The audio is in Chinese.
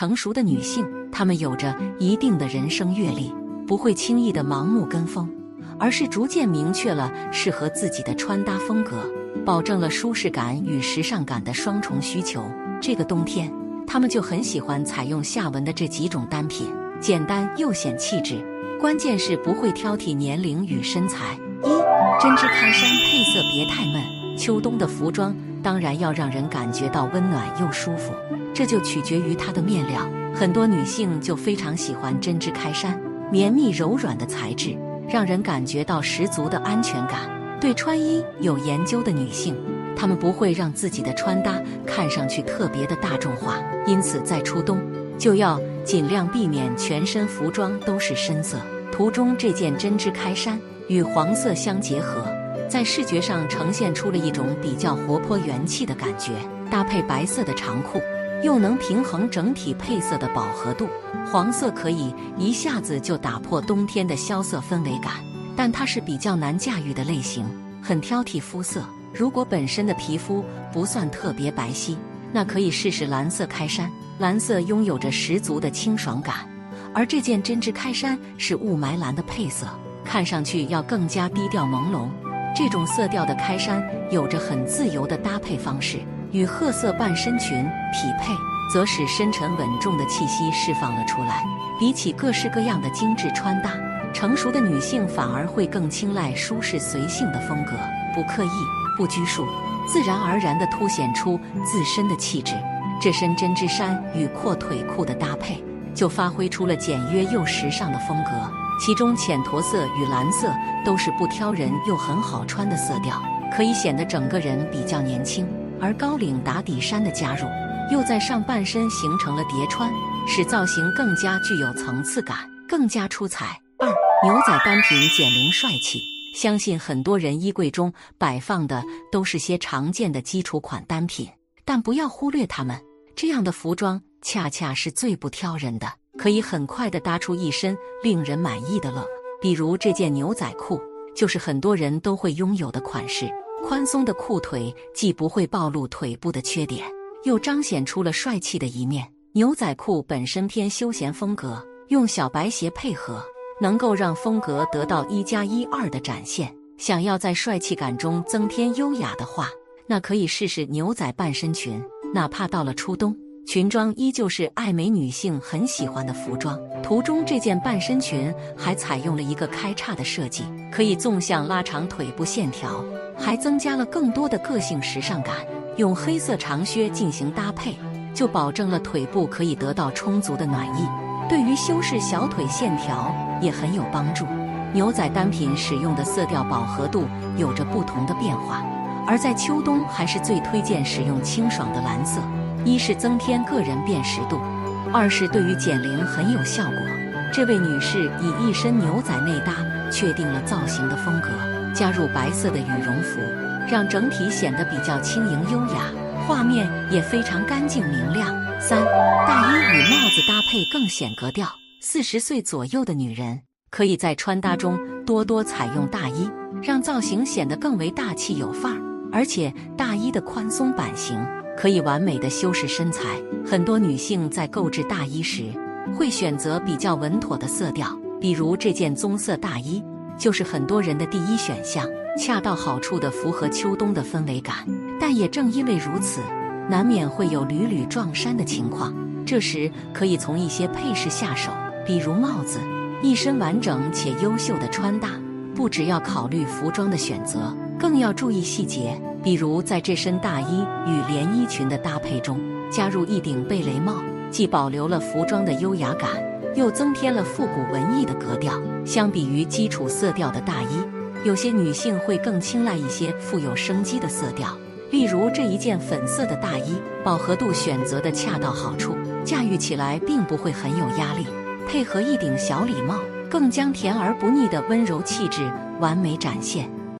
成熟的女性，她们有着一定的人生阅历，不会轻易的盲目跟风，而是逐渐明确了适合自己的穿搭风格，保证了舒适感与时尚感的双重需求。这个冬天，她们就很喜欢采用下文的这几种单品，简单又显气质。关键是不会挑剔年龄与身材。一针织开衫配色别太闷，秋冬的服装当然要让人感觉到温暖又舒服。这就取决于它的面料，很多女性就非常喜欢针织开衫，绵密柔软的材质让人感觉到十足的安全感。对穿衣有研究的女性，她们不会让自己的穿搭看上去特别的大众化，因此在初冬就要尽量避免全身服装都是深色。图中这件针织开衫与黄色相结合，在视觉上呈现出了一种比较活泼元气的感觉，搭配白色的长裤。又能平衡整体配色的饱和度，黄色可以一下子就打破冬天的萧瑟氛围感，但它是比较难驾驭的类型，很挑剔肤色。如果本身的皮肤不算特别白皙，那可以试试蓝色开衫。蓝色拥有着十足的清爽感，而这件针织开衫是雾霾蓝的配色，看上去要更加低调朦胧。这种色调的开衫有着很自由的搭配方式。与褐色半身裙匹配，则使深沉稳重的气息释放了出来。比起各式各样的精致穿搭，成熟的女性反而会更青睐舒适随性的风格，不刻意，不拘束，自然而然地凸显出自身的气质。这身针织衫与阔腿裤的搭配，就发挥出了简约又时尚的风格。其中浅驼色与蓝色都是不挑人又很好穿的色调，可以显得整个人比较年轻。而高领打底衫的加入，又在上半身形成了叠穿，使造型更加具有层次感，更加出彩。二牛仔单品减龄帅气，相信很多人衣柜中摆放的都是些常见的基础款单品，但不要忽略它们。这样的服装恰恰是最不挑人的，可以很快的搭出一身令人满意的了。比如这件牛仔裤，就是很多人都会拥有的款式。宽松的裤腿既不会暴露腿部的缺点，又彰显出了帅气的一面。牛仔裤本身偏休闲风格，用小白鞋配合，能够让风格得到一加一二的展现。想要在帅气感中增添优雅的话，那可以试试牛仔半身裙。哪怕到了初冬，裙装依旧是爱美女性很喜欢的服装。图中这件半身裙还采用了一个开叉的设计，可以纵向拉长腿部线条。还增加了更多的个性时尚感，用黑色长靴进行搭配，就保证了腿部可以得到充足的暖意，对于修饰小腿线条也很有帮助。牛仔单品使用的色调饱和度有着不同的变化，而在秋冬还是最推荐使用清爽的蓝色，一是增添个人辨识度，二是对于减龄很有效果。这位女士以一身牛仔内搭确定了造型的风格。加入白色的羽绒服，让整体显得比较轻盈优雅，画面也非常干净明亮。三大衣与帽子搭配更显格调。四十岁左右的女人可以在穿搭中多多采用大衣，让造型显得更为大气有范儿。而且大衣的宽松版型可以完美的修饰身材。很多女性在购置大衣时会选择比较稳妥的色调，比如这件棕色大衣。就是很多人的第一选项，恰到好处的符合秋冬的氛围感。但也正因为如此，难免会有屡屡撞衫的情况。这时可以从一些配饰下手，比如帽子。一身完整且优秀的穿搭，不只要考虑服装的选择，更要注意细节。比如在这身大衣与连衣裙的搭配中，加入一顶贝雷帽，既保留了服装的优雅感。又增添了复古文艺的格调。相比于基础色调的大衣，有些女性会更青睐一些富有生机的色调。例如这一件粉色的大衣，饱和度选择的恰到好处，驾驭起来并不会很有压力。配合一顶小礼帽，更将甜而不腻的温柔气质完美展现。